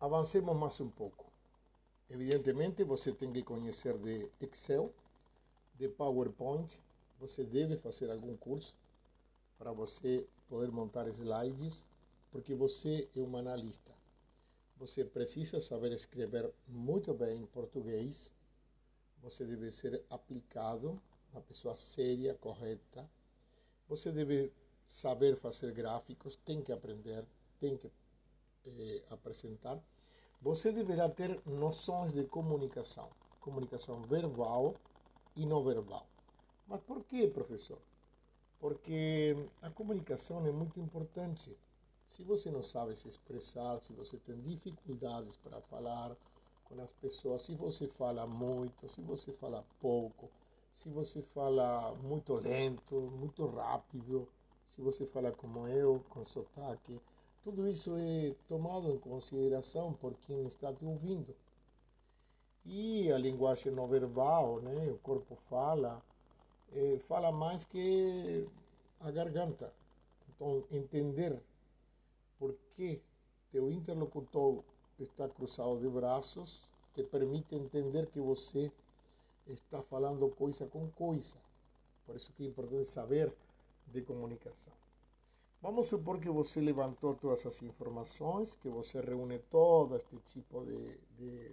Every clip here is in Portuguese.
avancemos mais um pouco. Evidentemente, você tem que conhecer de Excel, de PowerPoint, você deve fazer algum curso para você poder montar slides, porque você é um analista. Você precisa saber escrever muito bem em português, você deve ser aplicado, uma pessoa séria, correta. Você deve saber fazer gráficos, tem que aprender, tem que eh, apresentar. Você deverá ter noções de comunicação, comunicação verbal e não verbal. Mas por que, professor? Porque a comunicação é muito importante. Se você não sabe se expressar, se você tem dificuldades para falar com as pessoas, se você fala muito, se você fala pouco, se você fala muito lento, muito rápido, se você fala como eu, com sotaque, tudo isso é tomado em consideração por quem está te ouvindo. E a linguagem não verbal, né? o corpo fala, é, fala mais que a garganta. Então, entender por que teu interlocutor está cruzado de braços te permite entender que você está falando coisa com coisa. Por isso que é importante saber de comunicação. Vamos supor que você levantou todas as informações, que você reúne todo este tipo de, de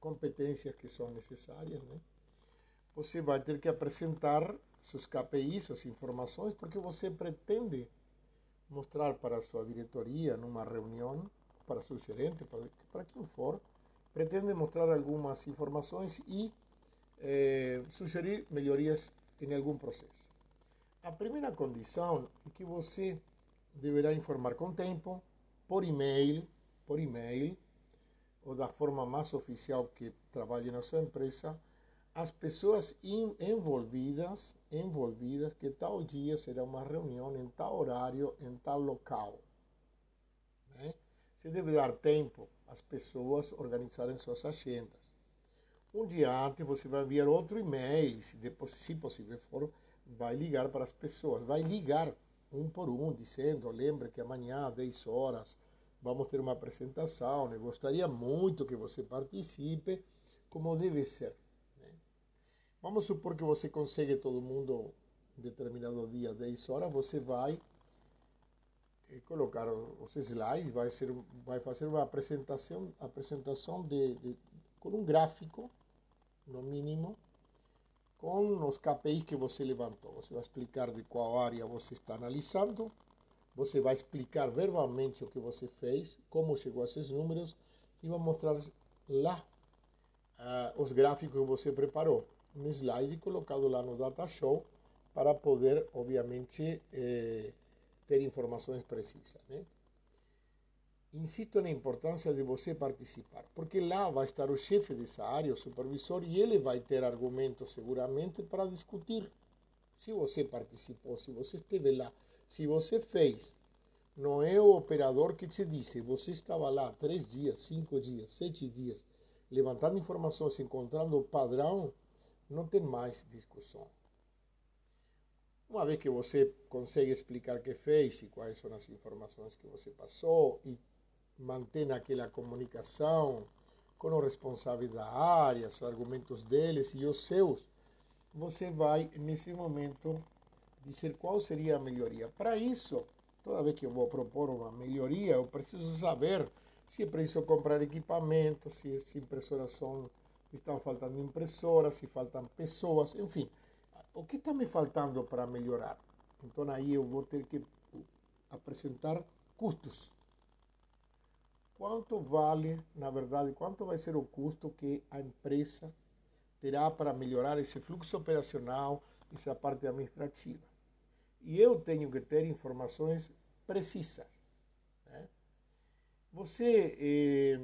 competências que são necessárias, né? Você vai ter que apresentar seus KPIs, suas informações, porque você pretende mostrar para a sua diretoria numa reunião, para seu gerente, para, para quem for, pretende mostrar algumas informações e eh, sugerir melhorias em algum processo. A primeira condição é que você deverá informar com tempo, por e-mail, por e-mail, ou da forma mais oficial que trabalhe na sua empresa, as pessoas envolvidas, envolvidas que tal dia será uma reunião em tal horário, em tal local. Né? Você deve dar tempo às pessoas organizarem suas agendas. Um dia antes você vai enviar outro e-mail, se, depois, se possível for, vai ligar para as pessoas, vai ligar um por um, dizendo, lembre que amanhã, às 10 horas, vamos ter uma apresentação, eu gostaria muito que você participe, como deve ser. Né? Vamos supor que você consegue todo mundo em determinado dia, 10 horas, você vai eh, colocar os slides, vai, ser, vai fazer uma apresentação, apresentação de, de, com um gráfico, no mínimo, com os KPIs que você levantou. Você vai explicar de qual área você está analisando, você vai explicar verbalmente o que você fez, como chegou a esses números e vai mostrar lá uh, os gráficos que você preparou. Um slide colocado lá no Data Show para poder, obviamente, eh, ter informações precisas. Né? Insisto na importância de você participar, porque lá vai estar o chefe dessa área, o supervisor, e ele vai ter argumentos seguramente para discutir. Se você participou, se você esteve lá, se você fez, não é o operador que te disse, você estava lá três dias, cinco dias, sete dias, levantando informações, encontrando o padrão, não tem mais discussão. Uma vez que você consegue explicar o que fez e quais são as informações que você passou e mantém aquela comunicação com o responsável da área, os argumentos deles e os seus, você vai, nesse momento, dizer qual seria a melhoria. Para isso, toda vez que eu vou propor uma melhoria, eu preciso saber se é preciso comprar equipamento, se as impressoras são, estão faltando impressoras, se faltam pessoas, enfim, o que está me faltando para melhorar. Então aí eu vou ter que apresentar custos quanto vale, na verdade, quanto vai ser o custo que a empresa terá para melhorar esse fluxo operacional, essa parte administrativa. E eu tenho que ter informações precisas. Né? Você eh,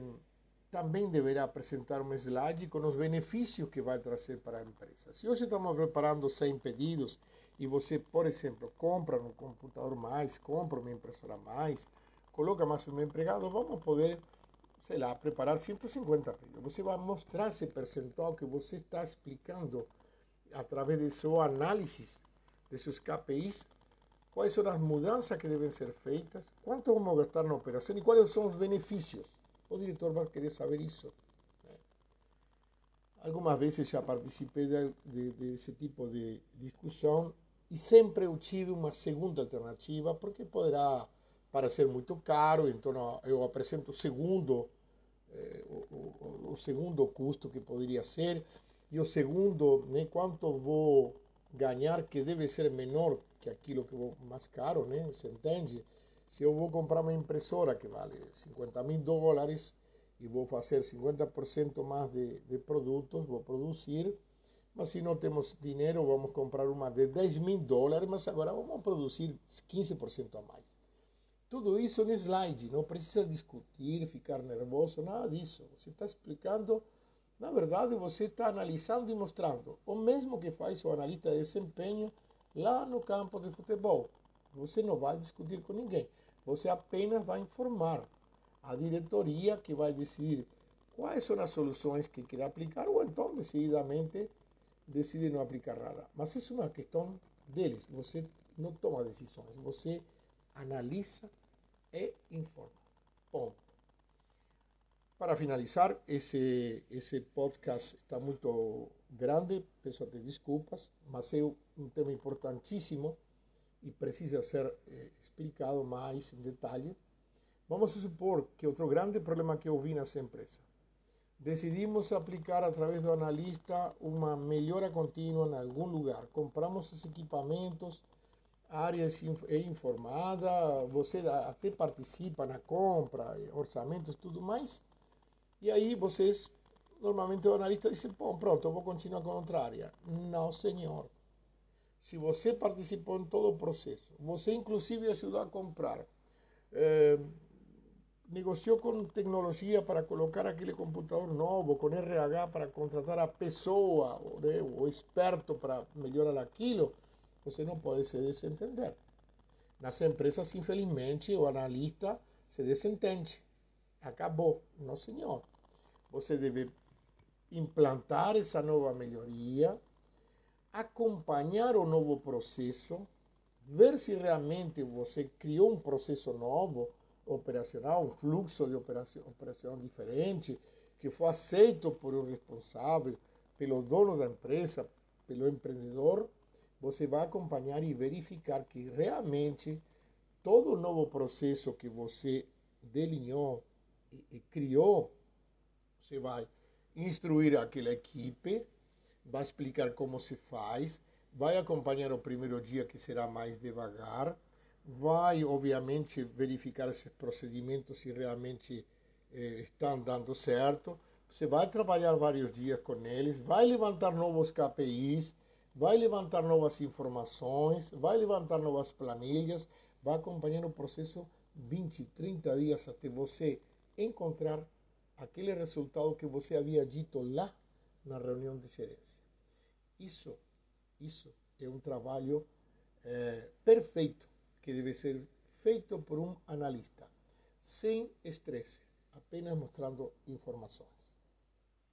também deverá apresentar um slide com os benefícios que vai trazer para a empresa. Se hoje estamos preparando 100 pedidos e você, por exemplo, compra um computador mais, compra uma impressora mais, coloca mais um empregado, vamos poder, sei preparar 150 pedidos. Você vai mostrar esse percentual que você está explicando através de sua análise de seus KPIs, quais são as mudanças que devem ser feitas, quanto vamos gastar na operação e quais são os benefícios. O diretor vai querer saber isso. Né? Algumas vezes já participei de, de, tipo de discussão e sempre eu tive uma segunda alternativa, porque poderá parecer muito caro, então eu apresento o segundo, eh, o, o, o, segundo custo que poderia ser, e o segundo, né, quanto vou ganhar, que deve ser menor que aquilo que vou mais caro, né, você entende? Se eu vou comprar uma impressora que vale 50 mil dólares e vou fazer 50% mais de, de produtos, vou produzir, mas se não temos dinheiro, vamos comprar uma de 10 mil dólares, mas agora vamos produzir 15% a mais. Tudo isso no slide, não precisa discutir, ficar nervoso, nada disso. Você está explicando, na verdade, você está analisando e mostrando o mesmo que faz o analista de desempenho lá no campo de futebol. Você não vai discutir com ninguém, você apenas vai informar a diretoria que vai decidir quais são as soluções que quer aplicar ou então, decididamente, decide não aplicar nada. Mas isso é uma questão deles. Você não toma decisões, você analisa e informa. Ponto. Para finalizar, esse, esse podcast está muito grande, peço até desculpas, mas é um tema importantíssimo e precisa ser eh, explicado mais em detalhe. Vamos supor que outro grande problema que eu vi nessa empresa. Decidimos aplicar através do analista uma melhora contínua em algum lugar. Compramos os equipamentos, área é informada, você até participa na compra, orçamentos, tudo mais. E aí vocês, normalmente o analista diz, bom, pronto, eu vou continuar com outra área. Não, senhor. Se você participou em todo o processo, você inclusive ajudou a comprar, eh, negociou com tecnologia para colocar aquele computador novo, com RH para contratar a pessoa, né, o experto para melhorar aquilo, você não pode se desentender. Nas empresas, infelizmente, o analista se desentende. Acabou. Não, senhor. Você deve implantar essa nova melhoria, acompanhar o novo processo, ver se realmente você criou um processo novo, operacional, um fluxo de operação, operação diferente, que foi aceito por um responsável, pelo dono da empresa, pelo empreendedor, você vai acompanhar e verificar que realmente todo o novo processo que você delineou e, e criou, você vai instruir aquela equipe, vai explicar como se faz, vai acompanhar o primeiro dia que será mais devagar, vai obviamente verificar esses procedimentos se realmente eh, estão dando certo. Você vai trabalhar vários dias com eles, vai levantar novos KPIs, vai levantar novas informações, vai levantar novas planilhas, vai acompanhar o processo 20, 30 dias até você encontrar aquele resultado que você havia dito lá na reunião de gerência. Isso, isso é um trabalho é, perfeito que deve ser feito por um analista, sem estresse, apenas mostrando informações.